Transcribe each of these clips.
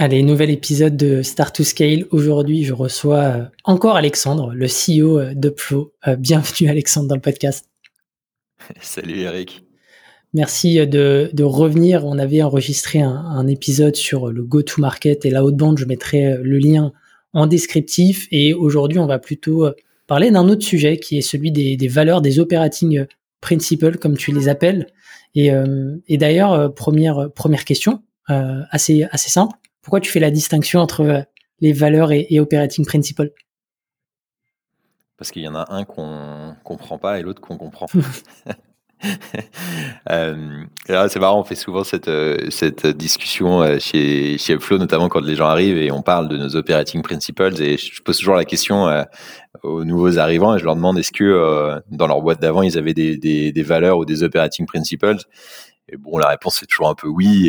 Allez, nouvel épisode de Start to Scale. Aujourd'hui, je reçois euh, encore Alexandre, le CEO euh, d'Upflow. Euh, bienvenue Alexandre dans le podcast. Salut Eric. Merci de, revenir. On avait enregistré un, épisode sur le go-to-market et la haute bande. Je mettrai le lien en descriptif. Et aujourd'hui, on va plutôt parler d'un autre sujet qui est celui des, valeurs, des operating principles, comme tu les appelles. Et, d'ailleurs, première, première question, assez, assez simple pourquoi tu fais la distinction entre euh, les valeurs et, operating principles? Parce qu'il y en a un qu'on comprend pas et l'autre qu'on comprend. euh, c'est marrant, on fait souvent cette, euh, cette discussion euh, chez, chez Upflow, notamment quand les gens arrivent et on parle de nos operating principles. Et je pose toujours la question aux nouveaux arrivants et je leur demande est-ce que dans leur boîte d'avant, ils avaient des, des, des, valeurs ou des operating principles? Et bon, la réponse c'est toujours un peu oui.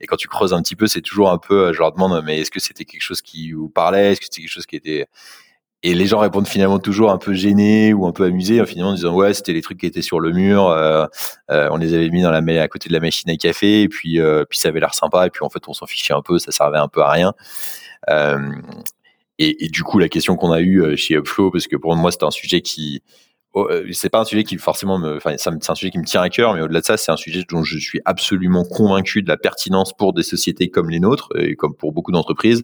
Et, quand tu creuses un petit peu, c'est toujours un peu, je leur demande, mais est-ce que c'était quelque chose qui vous parlait? Est-ce que c'était quelque chose qui était et les gens répondent finalement toujours un peu gênés ou un peu amusés, en finalement en disant ouais c'était les trucs qui étaient sur le mur, euh, euh, on les avait mis dans la à côté de la machine à café et puis euh, puis ça avait l'air sympa et puis en fait on s'en fichait un peu, ça servait un peu à rien. Et, du coup la question qu'on a eue chez Upflow parce que pour moi c'était un sujet qui Euh, c'est pas un sujet qui forcément me, enfin, c'est un sujet qui me tient à cœur, mais au-delà de ça, c'est un sujet dont je suis absolument convaincu de la pertinence pour des sociétés comme les nôtres et comme pour beaucoup d'entreprises.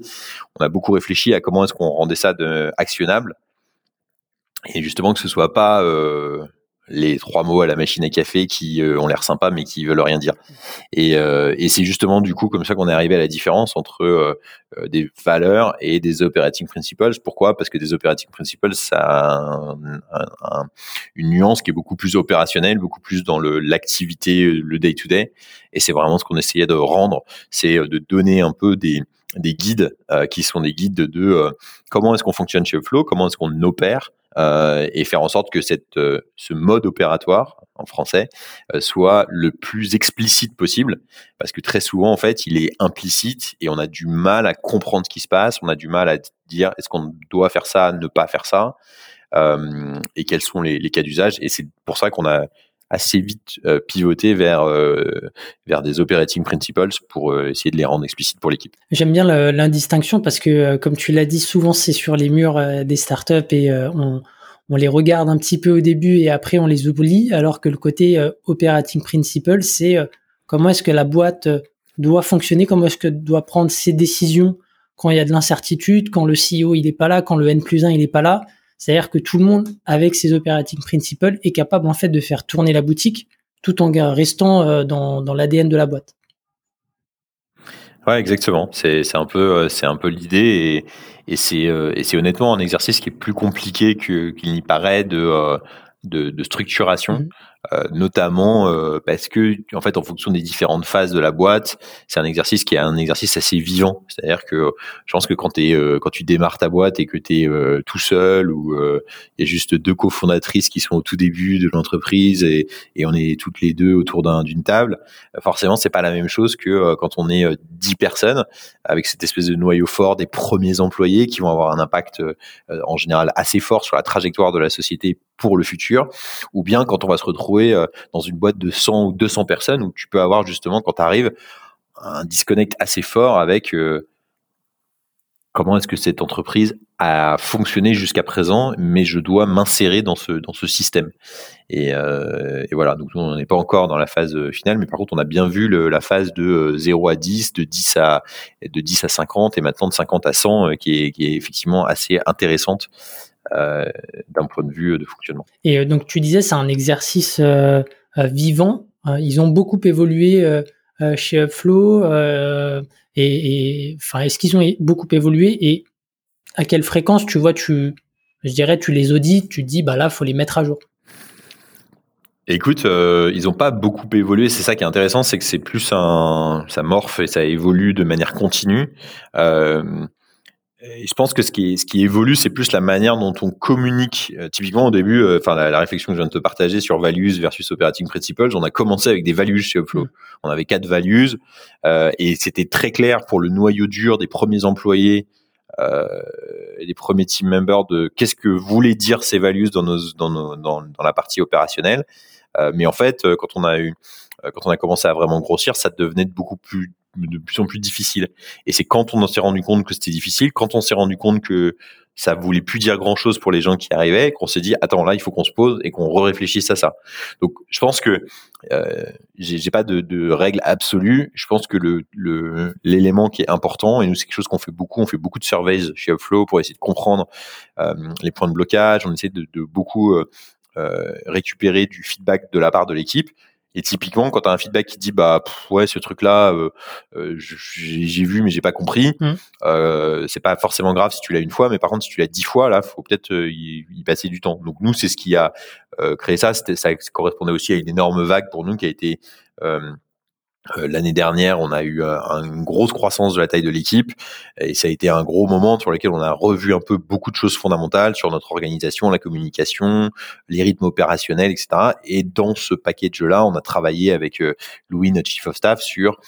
On a beaucoup réfléchi à comment est-ce qu'on rendait ça actionnable et justement que ce soit pas euh, les trois mots à la machine à café qui euh, ont l'air sympas mais qui veulent rien dire. Et, euh, et c'est justement du coup comme ça qu'on est arrivé à la différence entre euh, des valeurs et des operating principles. Pourquoi? Parce que des operating principles, ça a une nuance qui est beaucoup plus opérationnelle, beaucoup plus dans le l'activité, le day to day. Et c'est vraiment ce qu'on essayait de rendre, c'est de donner un peu des des guides qui sont des guides de, comment est-ce qu'on fonctionne chez Flow, comment est-ce qu'on opère, euh, et faire en sorte que cette, euh, ce mode opératoire en français euh, soit le plus explicite possible, parce que très souvent en fait il est implicite et on a du mal à comprendre ce qui se passe, on a du mal à dire est-ce qu'on doit faire ça, ne pas faire ça, et quels sont les, les cas d'usage. Et c'est pour ça qu'on a assez vite euh, pivoter vers euh, vers des operating principles pour euh, essayer de les rendre explicites pour l'équipe. J'aime bien l'indistinction parce que comme tu l'as dit souvent c'est sur les murs des startups et on on les regarde un petit peu au début et après on les oublie alors que le côté operating principle c'est comment est-ce que la boîte doit fonctionner, comment est-ce que doit prendre ses décisions quand il y a de l'incertitude, quand le CEO il est pas là, quand le N plus 1 il est pas là. C'est-à-dire que tout le monde, avec ses operating principles, est capable en fait de faire tourner la boutique tout en restant euh, dans, l'ADN de la boîte. Ouais, exactement. C'est un peu euh, peu l'idée et, et c'est euh, et c'est honnêtement un exercice qui est plus compliqué qu'il n'y paraît de, de, de structuration. Mmh. Euh, notamment euh, parce que en fait en fonction des différentes phases de la boîte c'est un exercice qui est un exercice assez vivant c'est à dire que je pense que quand es, euh, quand tu démarres ta boîte et que tu es tout seul ou il y a juste deux cofondatrices qui sont au tout début de l'entreprise et, et on est toutes les deux autour d'une table forcément c'est pas la même chose que quand on est dix personnes avec cette espèce de noyau fort des premiers employés qui vont avoir un impact en général assez fort sur la trajectoire de la société pour le futur, ou bien quand on va se retrouver euh, dans une boîte de 100 ou 200 personnes où tu peux avoir justement quand tu arrives un disconnect assez fort avec euh, comment est-ce que cette entreprise a fonctionné jusqu'à présent, mais je dois m'insérer dans ce dans ce système. Et, euh, voilà, donc on n'est pas encore dans la phase finale, mais par contre on a bien vu la phase de 0 à 10, de 10 à de 10 à 50 et maintenant de 50 à 100 qui est qui est effectivement assez intéressante d'un point de vue de fonctionnement. Et euh, donc tu disais c'est un exercice euh, vivant. ils ont beaucoup évolué chez Upflow et, enfin est-ce qu'ils ont beaucoup évolué et à quelle fréquence tu vois tu je dirais tu les audites tu dis bah là faut les mettre à jour Écoute, euh, ils n'ont pas beaucoup évolué. C'est ça qui est intéressant, c'est que c'est plus un, ça morphe et ça évolue de manière continue. Euh, je pense que ce qui, ce qui évolue, c'est plus la manière dont on communique. Euh, typiquement, au début, euh, enfin la, réflexion que je viens de te partager sur values versus operating principles, on a commencé avec des values chez Upflow. Mm. On avait quatre values euh, et c'était très clair pour le noyau dur des premiers employés et des premiers team members de qu'est-ce que voulaient dire ces values dans, nos, dans, nos, dans, dans la partie opérationnelle. mais en fait, quand on a eu quand on a commencé à vraiment grossir, ça devenait beaucoup plus de plus en plus difficile. Et c'est quand on s'est rendu compte que c'était difficile, quand on s'est rendu compte que ça voulait plus dire grand chose pour les gens qui arrivaient, qu'on s'est dit attends là il faut qu'on se pose et qu'on réfléchisse à ça. Donc je pense que euh, j'ai pas de, de règle absolue. Je pense que le l'élément qui est important et nous c'est quelque chose qu'on fait beaucoup, on fait beaucoup de surveys chez Upflow pour essayer de comprendre euh, les points de blocage. On essaie de, de beaucoup euh, euh récupérer du feedback de la part de l'équipe et typiquement, quand tu as un feedback qui dit bah ouais ce truc là, euh, euh j'ai vu mais j'ai pas compris, mmh. euh, c'est pas forcément grave si tu l'as une fois, mais par contre si tu l'as dix fois là, faut peut-être euh, y, y, passer du temps. Donc nous c'est ce qui a euh, créé ça. Ça correspondait aussi à une énorme vague pour nous qui a été euh, l'année dernière, on a eu euh, une grosse croissance de la taille de l'équipe et ça a été un gros moment sur lequel on a revu un peu beaucoup de choses fondamentales sur notre organisation, la communication, les rythmes opérationnels, etc. Et dans ce package-là, on a travaillé avec euh, Louis, notre chief of staff, sur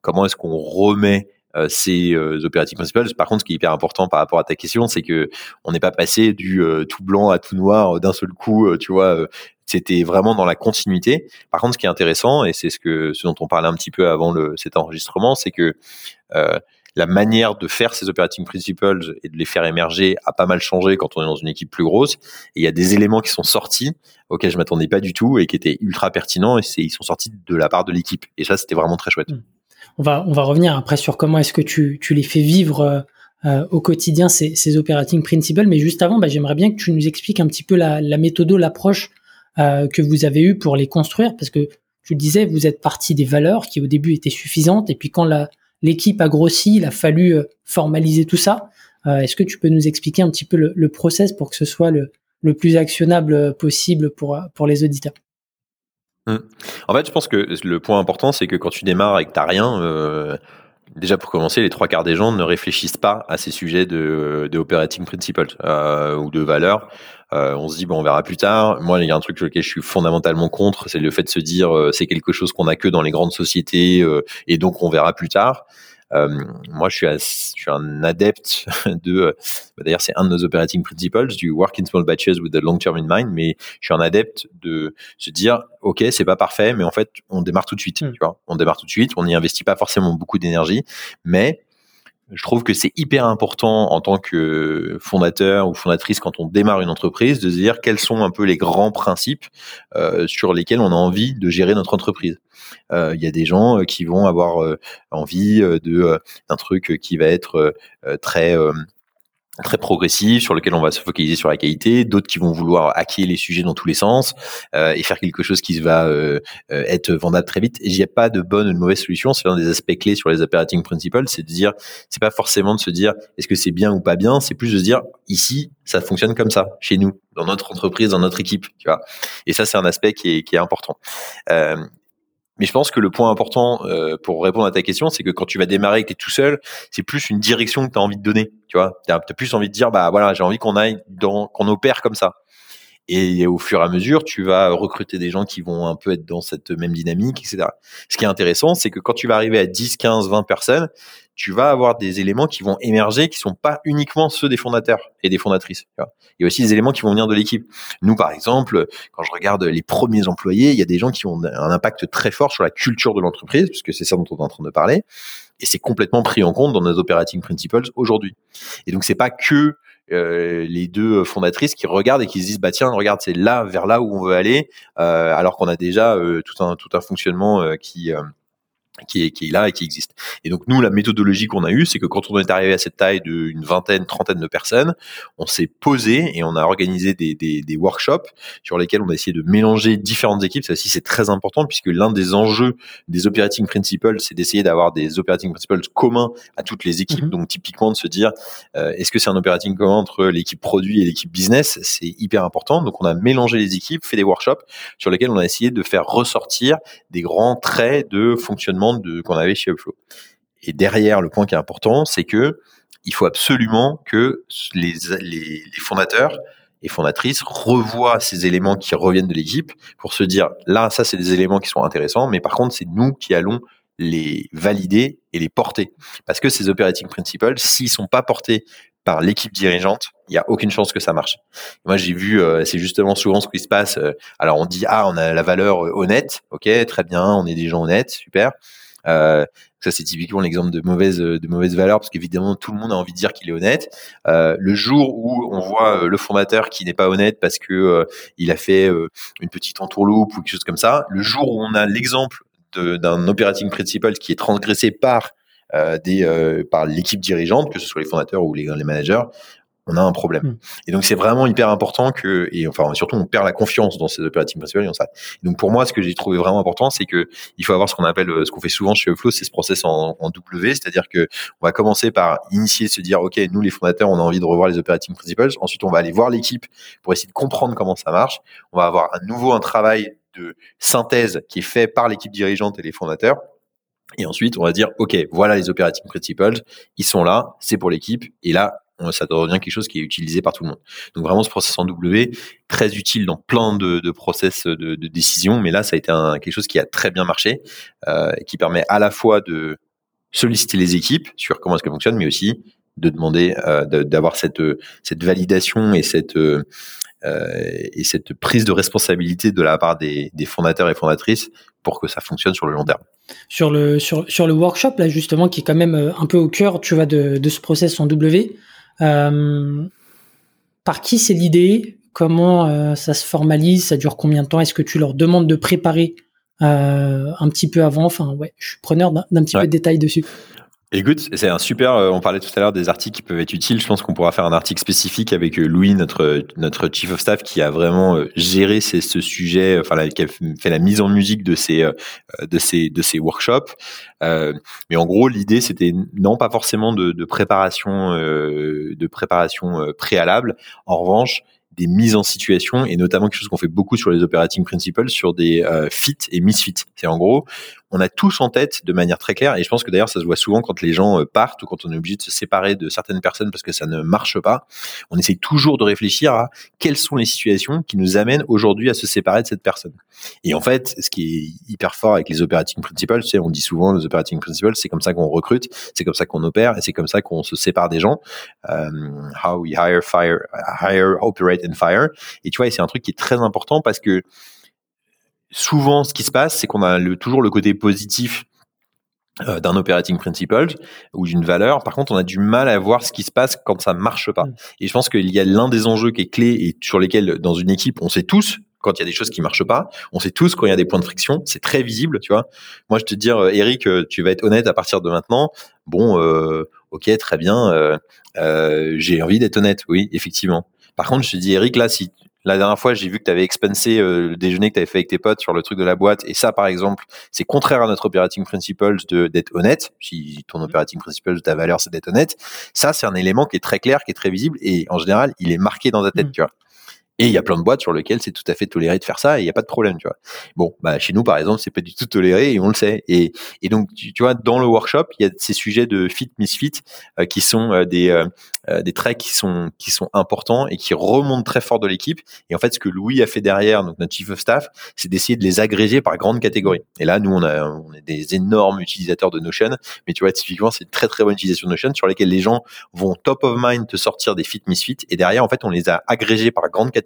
comment est-ce qu'on remet ces opératifs principales. Par contre, ce qui est hyper important par rapport à ta question, c'est que on n'est pas passé du tout blanc à tout noir d'un seul coup, tu vois, c'était vraiment dans la continuité. Par contre, ce qui est intéressant, et c'est ce que ce dont on parlait un petit peu avant le, cet enregistrement, c'est que euh, la manière de faire ces operating principles et de les faire émerger a pas mal changé quand on est dans une équipe plus grosse. Et il y a des éléments qui sont sortis auxquels je m'attendais pas du tout et qui étaient ultra pertinents et ils sont sortis de la part de l'équipe. Et ça, c'était vraiment très chouette. Mmh. On va, on va revenir après sur comment est-ce que tu, tu les fais vivre euh, euh, au quotidien ces, ces operating principles. Mais juste avant, bah, j'aimerais bien que tu nous expliques un petit peu la, la méthode, l'approche euh, que vous avez eu pour les construire Parce que tu le disais, vous êtes parti des valeurs qui au début étaient suffisantes, et puis quand l'équipe a grossi, il a fallu formaliser tout ça. Est-ce que tu peux nous expliquer un petit peu le, le process pour que ce soit le, le plus actionnable possible pour, pour les auditeurs? Mmh. En fait, je pense que le point important, c'est que quand tu démarres et que tu n'as rien, euh, déjà pour commencer, les trois quarts des gens ne réfléchissent pas à ces sujets de, de operating principles euh, ou de valeurs. Euh, on se dit bon, on verra plus tard. Moi, il y a un truc sur lequel je suis fondamentalement contre, c'est le fait de se dire euh, c'est quelque chose qu'on a que dans les grandes sociétés euh, et donc on verra plus tard. Moi, je suis, je suis un adepte de. D'ailleurs, c'est un de nos operating principles du work in small batches with the long term in mind. Mais je suis un adepte de se dire, ok, c'est pas parfait, mais en fait, on démarre tout de suite. Hmm. Tu vois, on démarre tout de suite. On n'y investit pas forcément beaucoup d'énergie, mais je trouve que c'est hyper important en tant que fondateur ou fondatrice quand on démarre une entreprise de se dire quels sont un peu les grands principes euh, sur lesquels on a envie de gérer notre entreprise. Euh, il y a des gens euh, qui vont avoir envie de d'un truc qui va être très très progressif sur lequel on va se focaliser sur la qualité, d'autres qui vont vouloir hacker les sujets dans tous les sens euh, et faire quelque chose qui va euh, euh, être vendable très vite. Il n'y a pas de bonne ou de mauvaise solution. C'est un des aspects clés sur les operating principles, c'est de dire, c'est pas forcément de se dire est-ce que c'est bien ou pas bien, c'est plus de se dire ici ça fonctionne comme ça chez nous, dans notre entreprise, dans notre équipe, tu vois. Et ça c'est un aspect qui est, qui est important. Euh, mais je pense que le point important euh, pour répondre à ta question, c'est que quand tu vas démarrer et que tu es tout seul, c'est plus une direction que tu as envie de donner. Tu vois, tu as, plus envie de dire, bah voilà, j'ai envie qu'on aille dans, qu'on opère comme ça. Et au fur et à mesure, tu vas recruter des gens qui vont un peu être dans cette même dynamique, etc. Ce qui est intéressant, c'est que quand tu vas arriver à 10, 15, 20 personnes, tu vas avoir des éléments qui vont émerger qui sont pas uniquement ceux des fondateurs et des fondatrices. Il y a aussi des éléments qui vont venir de l'équipe. Nous, par exemple, quand je regarde les premiers employés, il y a des gens qui ont un impact très fort sur la culture de l'entreprise, puisque c'est ça dont on est en train de parler. Et c'est complètement pris en compte dans nos operating principles aujourd'hui. Et donc, c'est pas que euh, les deux fondatrices qui regardent et qui se disent bah tiens regarde c'est là vers là où on veut aller euh, alors qu'on a déjà euh, tout un tout un fonctionnement qui qui est, qui est là et qui existe. Et donc nous, la méthodologie qu'on a eue, c'est que quand on est arrivé à cette taille d'une vingtaine, trentaine de personnes, on s'est posé et on a organisé des, des, des, workshops sur lesquels on a essayé de mélanger différentes équipes. Ça aussi, c'est très important puisque l'un des enjeux des operating principles, c'est d'essayer d'avoir des operating principles communs à toutes les équipes. Mhm. Donc typiquement de se dire, euh, est-ce que c'est un operating commun entre l'équipe produit et l'équipe business? C'est hyper important. Donc on a mélangé les équipes, fait des workshops sur lesquels on a essayé de faire ressortir des grands traits de fonctionnement qu'on avait chez Upflow. Et derrière, le point qui est important, c'est que il faut absolument que les, fondateurs et fondatrices revoient ces éléments qui reviennent de l'équipe pour se dire là, ça, c'est des éléments qui sont intéressants, mais par contre, c'est nous qui allons les valider et les porter. Parce que ces operating principles, s'ils sont pas portés par l'équipe dirigeante, il y a aucune chance que ça marche. Moi, j'ai vu, euh, c'est justement souvent ce qui se passe. Euh, alors, on dit ah, on a la valeur euh, honnête, ok, très bien, on est des gens honnêtes, super. Euh, ça, c'est typiquement l'exemple de mauvaise de mauvaise valeur parce qu'évidemment tout le monde a envie de dire qu'il est honnête. Euh, le jour où on voit euh, le fondateur qui n'est pas honnête parce que il a fait une petite entourloupe ou quelque chose comme ça, le jour où on a l'exemple d'un operating principle qui est transgressé par des par l'équipe dirigeante, que ce soit les fondateurs ou les, les managers, on a un problème. Hmm. Et donc c'est vraiment hyper important que et enfin surtout on perd la confiance dans ces opérations principales et ça. Donc pour moi ce que j'ai trouvé vraiment important c'est que il faut avoir ce qu'on appelle euh, ce qu'on fait souvent chez Flow c'est ce process en, W, c'est-à-dire que on va commencer par initier se dire OK, nous les fondateurs, on a envie de revoir les operating principles, ensuite on va aller voir l'équipe pour essayer de comprendre comment ça marche. On va avoir à nouveau un travail de synthèse qui est fait par l'équipe dirigeante et les fondateurs. Et ensuite, on va dire, OK, voilà les operating principles, ils sont là, c'est pour l'équipe. Et là, ça devient quelque chose qui est utilisé par tout le monde. Donc vraiment ce process en W, très utile dans plein de, de process de, de, décision, mais là ça a été quelque chose qui a très bien marché, euh, qui permet à la fois de solliciter les équipes sur comment est-ce fonctionnent, mais aussi de demander euh, d'avoir cette validation et cette euh, et cette prise de responsabilité de la part des, fondateurs et fondatrices pour que ça fonctionne sur le long terme. Sur le workshop là justement qui est quand même un peu au cœur tu vois de, de ce process en W par qui c'est l'idée Comment euh, ça se formalise? Ça dure combien de temps? Est-ce que tu leur demandes de préparer euh, un petit peu avant? Enfin, ouais, je suis preneur d'un petit peu de détails dessus. Écoute, c'est un super. Euh, on parlait tout à l'heure des articles qui peuvent être utiles. Je pense qu'on pourra faire un article spécifique avec euh, Louis, notre notre chief of staff, qui a vraiment euh, géré ce sujet, enfin, qui a fait la mise en musique de ces de ces de ces workshops. mais en gros, l'idée, c'était non pas forcément de, de préparation de préparation préalable. En revanche, des mises en situation et notamment quelque chose qu'on fait beaucoup sur les operating principles sur des fit et misfit. C'est en gros, on a tous en tête de manière très claire, et je pense que d'ailleurs ça se voit souvent quand les gens euh, partent ou quand on est obligé de se séparer de certaines personnes parce que ça ne marche pas, on essaye toujours de réfléchir à quelles sont les situations qui nous amènent aujourd'hui à se séparer de cette personne. Et en fait, ce qui est hyper fort avec les operating principles, sais, on dit souvent les operating principles, c'est comme ça qu'on recrute, c'est comme ça qu'on opère, et c'est comme ça qu'on se sépare des gens. Euh, how we hire, fire, hire, operate and fire. Et tu vois, c'est un truc qui est très important parce que souvent, ce qui se passe, c'est qu'on a le, toujours le côté positif euh, d'un operating principle ou d'une valeur. Par contre, on a du mal à voir ce qui se passe quand ça marche pas. Mm. Et je pense qu'il y a l'un des enjeux qui est clé et sur lesquels, dans une équipe, on sait tous quand il y a des choses qui marchent pas. On sait tous quand il y a des points de friction. C'est très visible, tu vois. Moi, je te dire, euh, Eric, euh, tu vas être honnête à partir de maintenant. Bon, euh, ok, très bien. j'ai envie d'être honnête, oui, effectivement. Par contre, je te dis, Eric, là, si la dernière fois, j'ai vu que tu avais expensé euh, le déjeuner que tu avais fait avec tes potes sur le truc de la boîte. Et ça, par exemple, c'est contraire à notre operating principles de d'être honnête. Si ton mmh. operating principles, ta valeur, c'est d'être honnête. Ça, c'est un élément qui est très clair, qui est très visible. Et en général, il est marqué dans ta tête, mmh. tu vois. Et il y a plein de boîtes sur lesquelles c'est tout à fait toléré de faire ça et il n'y a pas de problème, tu vois. Bon, bah, chez nous, par exemple, c'est pas du tout toléré et on le sait. Et, et donc, tu, vois, dans le workshop, il y a ces sujets de fit, misfit, euh, qui sont euh, des, euh, des traits qui sont, qui sont importants et qui remontent très fort de l'équipe. Et en fait, ce que Louis a fait derrière, donc notre chief of staff, c'est d'essayer de les agréger par grande catégorie. Et là, nous, on a, on est des énormes utilisateurs de Notion, mais tu vois, typiquement, c'est une très, très bonne utilisation de Notion sur lesquelles les gens vont top of mind te sortir des fit, misfit. Et derrière, en fait, on les a agrégés par grande catégorie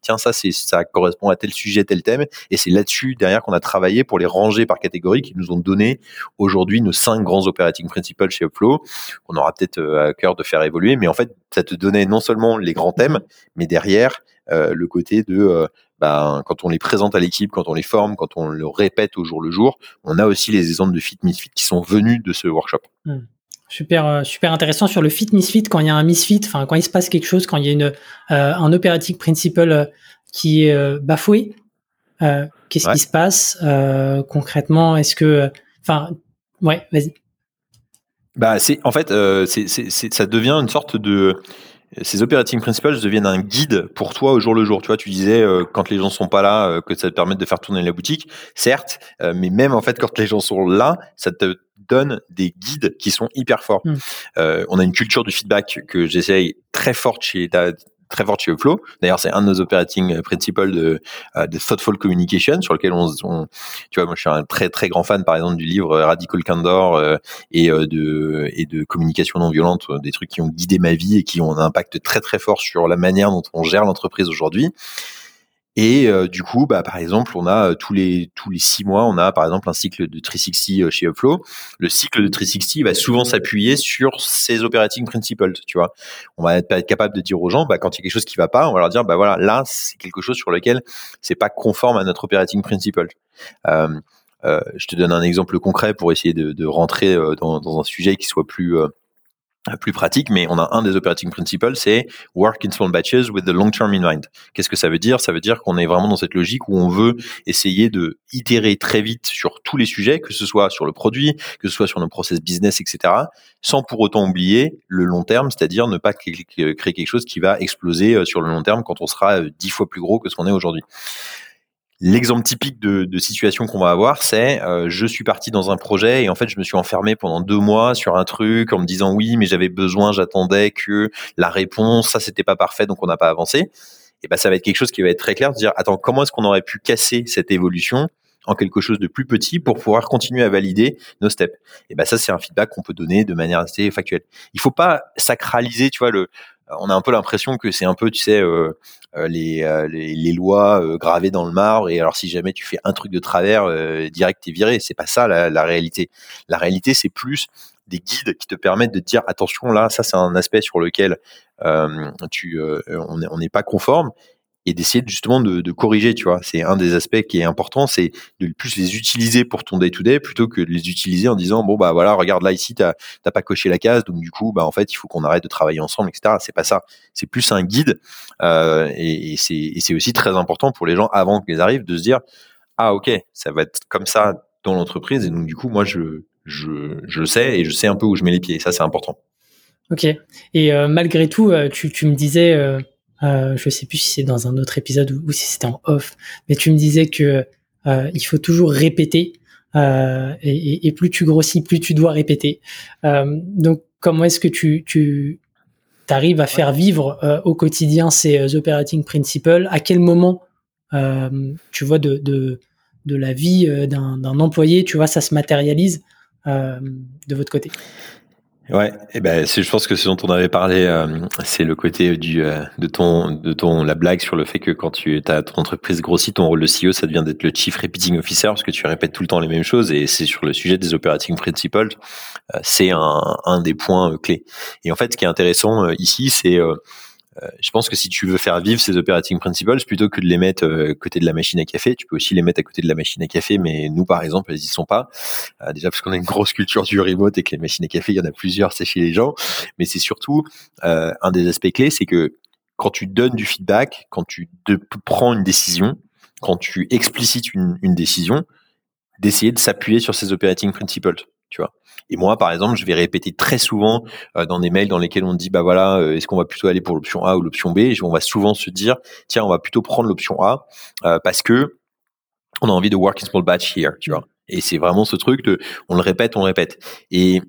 Tiens, ça, c'est, ça correspond à tel sujet, tel thème. Et c'est là-dessus, derrière, qu'on a travaillé pour les ranger par catégorie, qui nous ont donné aujourd'hui nos cinq grands operating principles chez Upflow, qu'on aura peut-être euh, à cœur de faire évoluer. Mais en fait, ça te donnait non seulement les grands thèmes, mais derrière, euh, le côté de, euh, ben, quand on les présente à l'équipe, quand on les forme, quand on le répète au jour le jour, on a aussi les exemples de fit misfit qui sont venus de ce workshop. Hmm. Super, euh, super intéressant sur le fit misfit quand il y a un misfit, enfin quand il se passe quelque chose, quand il y a une euh, un operating principle euh, qui est bafoué. Qu'est-ce qui se passe concrètement? Est-ce que, enfin, ouais, vas-y. Bah, c'est en fait, c'est, c'est, ça devient une sorte de ces operating principles deviennent un guide pour toi au jour le jour. Tu vois, tu disais euh, quand les gens sont pas là euh, que ça te permet de faire tourner la boutique, certes, euh, mais même en fait quand les gens sont là, ça te donne des guides qui sont hyper forts. Hmm. on a une culture du feedback que j'essaye très forte chez très forte chez Flow. D'ailleurs, c'est un de nos operating principles de, euh, de thoughtful communication sur lequel on, tu vois, moi je suis un très très grand fan par exemple du livre Radical Candor euh, et euh, de et de communication non violente, des trucs qui ont guidé ma vie et qui ont un impact très très fort sur la manière dont on gère l'entreprise aujourd'hui. Et euh, du coup, bah, par exemple, on a euh, tous les tous les six mois, on a par exemple un cycle de 360 euh, chez Upflow. Le cycle de 360 va souvent s'appuyer sur ces operating principles. Tu vois, on va être capable de dire aux gens, bah, quand il y a quelque chose qui va pas, on va leur dire, bah voilà, là, c'est quelque chose sur lequel c'est pas conforme à notre operating principle. Euh, je te donne un exemple concret pour essayer de, de rentrer dans, dans, un sujet qui soit plus plus pratique, mais on a un des operating principles, c'est work in small batches with the long term in mind. Qu'est-ce que ça veut dire? Ça veut dire qu'on est vraiment dans cette logique où on veut essayer de itérer très vite sur tous les sujets, que ce soit sur le produit, que ce soit sur nos process business, etc., sans pour autant oublier le long terme, c'est-à-dire ne pas créer quelque chose qui va exploser euh, sur le long terme quand on sera euh, dix fois plus gros que ce qu'on est aujourd'hui. L'exemple typique de, de situation qu'on va avoir, c'est euh, je suis parti dans un projet et en fait je me suis enfermé pendant deux mois sur un truc en me disant oui mais j'avais besoin, j'attendais que la réponse, ça c'était pas parfait donc on n'a pas avancé. Et ben ça va être quelque chose qui va être très clair de dire attends comment est-ce qu'on aurait pu casser cette évolution en quelque chose de plus petit pour pouvoir continuer à valider nos steps? Et ben ça c'est un feedback qu'on peut donner de manière assez factuelle. Il faut pas sacraliser, tu vois le on a un peu l'impression que c'est un peu, tu sais, euh, euh, les, euh, les, lois gravées dans le marbre. Et alors, si jamais tu fais un truc de travers, direct, t'es viré. C'est pas ça la, la réalité. La réalité, c'est plus des guides qui te permettent de dire attention là, ça c'est un aspect sur lequel tu, on n'est pas conforme et d'essayer justement de, corriger, tu vois. C'est un des aspects qui est important, c'est de plus les utiliser pour ton day-to-day plutôt que de les utiliser en disant, bon, bah voilà, regarde là, ici, t'as pas coché la case, donc du coup, bah en fait, il faut qu'on arrête de travailler ensemble, etc. C'est pas ça. C'est plus un guide euh, et, et c'est aussi très important pour les gens avant qu'ils arrivent de se dire, ah ok, ça va être comme ça dans l'entreprise et donc du coup, moi, je, je, je sais et je sais un peu où je mets les pieds. Ça, c'est important. Ok. Et euh, malgré tout, euh, tu, tu me disais euh, je sais plus si c'est dans un autre épisode ou, si c'était en off, mais tu me disais que euh, il faut toujours répéter euh, et, plus tu grossis, plus tu dois répéter. Euh, donc, comment est-ce que tu, tu arrives à faire vivre au quotidien ces operating principles? À quel moment, tu vois, de, de, de la vie d'un employé, tu vois, ça se matérialise de votre côté? Ouais, et eh ben je pense que ce dont on avait parlé, euh, c'est le côté du euh, de ton de ton la blague sur le fait que quand tu as ton entreprise grossit, ton rôle de CEO, ça devient d'être le chief repeating officer parce que tu répètes tout le temps les mêmes choses et c'est sur le sujet des operating principles, euh, c'est un un des points clés. Et en fait, ce qui est intéressant ici, c'est euh, je pense que si tu veux faire vivre ces operating principles, plutôt que de les mettre euh, côté de la machine à café, tu peux aussi les mettre à côté de la machine à café, mais nous, par exemple, elles y sont pas. Euh, déjà parce qu'on a une grosse culture du remote et que les machines à café, il y en a plusieurs, c'est chez les gens. Mais c'est surtout un des aspects clés, c'est que quand tu donnes du feedback, quand tu prends une décision, quand tu explicites une, une décision, d'essayer de s'appuyer sur ces operating principles Et moi, par exemple, je vais répéter très souvent euh, dans des mails dans lesquels on dit, bah voilà, euh, est-ce qu'on va plutôt aller pour l'option A ou l'option B? Et On va souvent se dire, tiens, on va plutôt prendre l'option A euh, parce que on a envie de work in small batch here, tu vois. Et c'est vraiment ce truc on le répète, on le répète. Et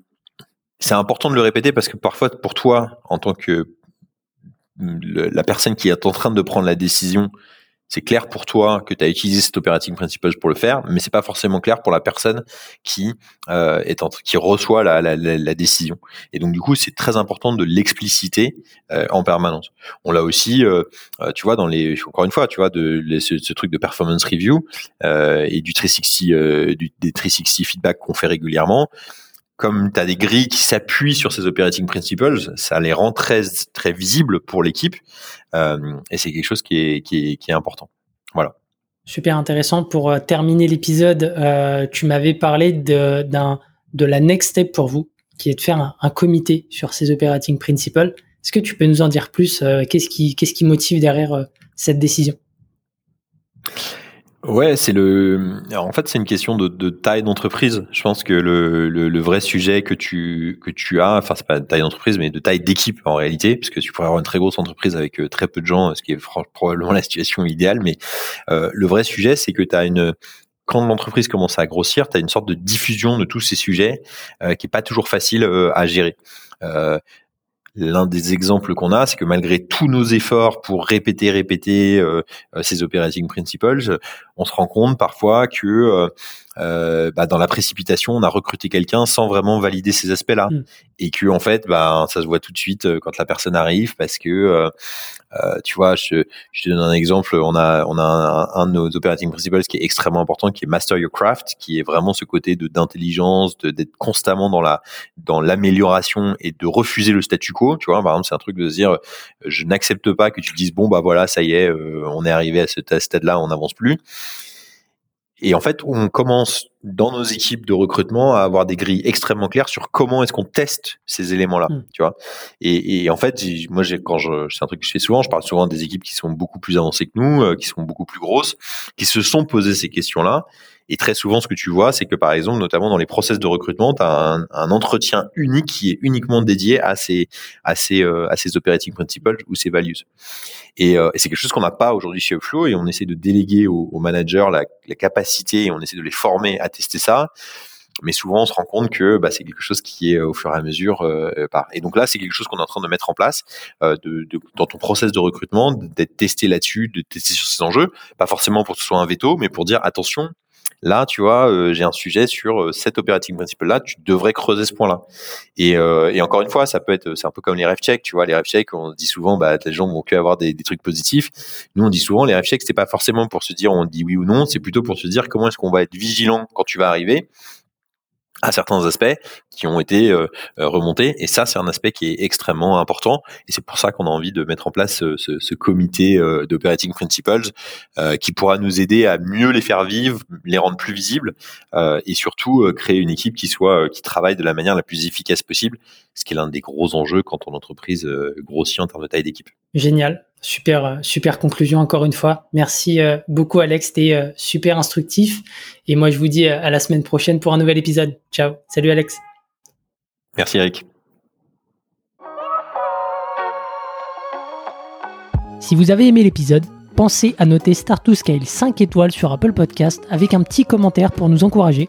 c'est important de le répéter parce que parfois, pour toi, en tant que la personne qui est en train de prendre la décision, c'est clair pour toi que tu as utilisé cet operating principle pour le faire, mais c'est pas forcément clair pour la personne qui euh, est en, qui reçoit la, la, la, décision. Et donc du coup, c'est très important de l'expliciter euh, en permanence. On l'a aussi, euh, euh, tu vois, dans les encore une fois, tu vois, de ce, ce, truc de performance review euh, et du 360, euh, du, des 360 feedback qu'on fait régulièrement comme tu as des grilles qui s'appuient sur ces operating principles, ça les rend très visibles pour l'équipe euh, et c'est quelque chose qui est, important. Voilà. Super intéressant. Pour euh, terminer l'épisode, euh, tu m'avais parlé de, la next step pour vous, qui est de faire un, comité sur ces operating principles. Est-ce que tu peux nous en dire plus qu'est-ce qui motive derrière cette décision? Ouais, c'est le. en fait, c'est une question de, taille d'entreprise. Je pense que le, le, le, vrai sujet que tu que tu as, enfin c'est pas de taille d'entreprise, mais de taille d'équipe en réalité, puisque tu pourrais avoir une très grosse entreprise avec euh, très peu de gens, ce qui est probablement la situation idéale. Mais euh, le vrai sujet, c'est que tu as une quand l'entreprise commence à grossir, tu as une sorte de diffusion de tous ces sujets euh, qui est pas toujours facile à gérer. L'un des exemples qu'on a, c'est que malgré tous nos efforts pour répéter, répéter euh, euh, ces operating principles, on se rend compte parfois que euh, euh, bah, dans la précipitation, on a recruté quelqu'un sans vraiment valider ces aspects-là, mm. et que en fait, bah, ça se voit tout de suite euh, quand la personne arrive, parce que euh, euh, tu vois, je, je, te donne un exemple. On a on a un, un, de nos operating principles qui est extrêmement important, qui est master your craft, qui est vraiment ce côté de d'intelligence, d'être constamment dans la dans l'amélioration et de refuser le statu quo. Tu vois, par exemple, c'est un truc de se dire, je n'accepte pas que tu dises bon bah voilà, ça y est, on est arrivé à ce stade-là, on n'avance plus. Et en fait, on commence dans nos équipes de recrutement à avoir des grilles extrêmement claires sur comment est-ce qu'on teste ces éléments-là, hmm. tu vois. Et, et, en fait, moi, j'ai, quand je, c'est un truc que je fais souvent, je parle souvent des équipes qui sont beaucoup plus avancées que nous, euh, qui sont beaucoup plus grosses, qui se sont posées ces questions-là et très souvent, ce que tu vois, c'est que par exemple, notamment dans les process de recrutement, tu as un, un, entretien unique qui est uniquement dédié à ces, à ces, euh, à ces operating principles ou ces values. Et, euh, et c'est quelque chose qu'on n'a pas aujourd'hui chez Upflow et on essaie de déléguer aux, aux managers la, la, capacité et on essaie de les former à tester ça. Mais souvent, on se rend compte que bah, c'est quelque chose qui est au fur et à mesure. Euh, et donc là, c'est quelque chose qu'on est en train de mettre en place euh, dans ton process de recrutement, d'être testé là-dessus, de tester sur ces enjeux. Pas forcément pour que ce soit un veto, mais pour dire attention, Là, tu vois, euh, j'ai un sujet sur euh, cet operating principle là, tu devrais creuser ce point-là. Et, euh, et, encore une fois, ça peut être, c'est un peu comme les ref checks, tu vois, les ref checks, on dit souvent, bah, les gens vont que avoir des, des, trucs positifs. Nous, on dit souvent, les ref checks, c'est pas forcément pour se dire on dit oui ou non, c'est plutôt pour se dire comment est-ce qu'on va être vigilant quand tu vas arriver à certains aspects qui ont été euh, euh, remontés. Et ça, c'est un aspect qui est extrêmement important. Et c'est pour ça qu'on a envie de mettre en place ce, ce, ce comité euh, d'operating principles euh, qui pourra nous aider à mieux les faire vivre, les rendre plus visibles et surtout créer une équipe qui soit qui travaille de la manière la plus efficace possible, ce qui est l'un des gros enjeux quand ton entreprise grossit en termes de taille d'équipe. Génial. Super, euh, super conclusion encore une fois. Merci euh, beaucoup Alex, c'était euh, super instructif. Et moi je vous dis à la semaine prochaine pour un nouvel épisode. Ciao, salut Alex. Merci Eric. Si vous avez aimé l'épisode, pensez à noter Start to Scale 5 étoiles sur Apple Podcast avec un petit commentaire pour nous encourager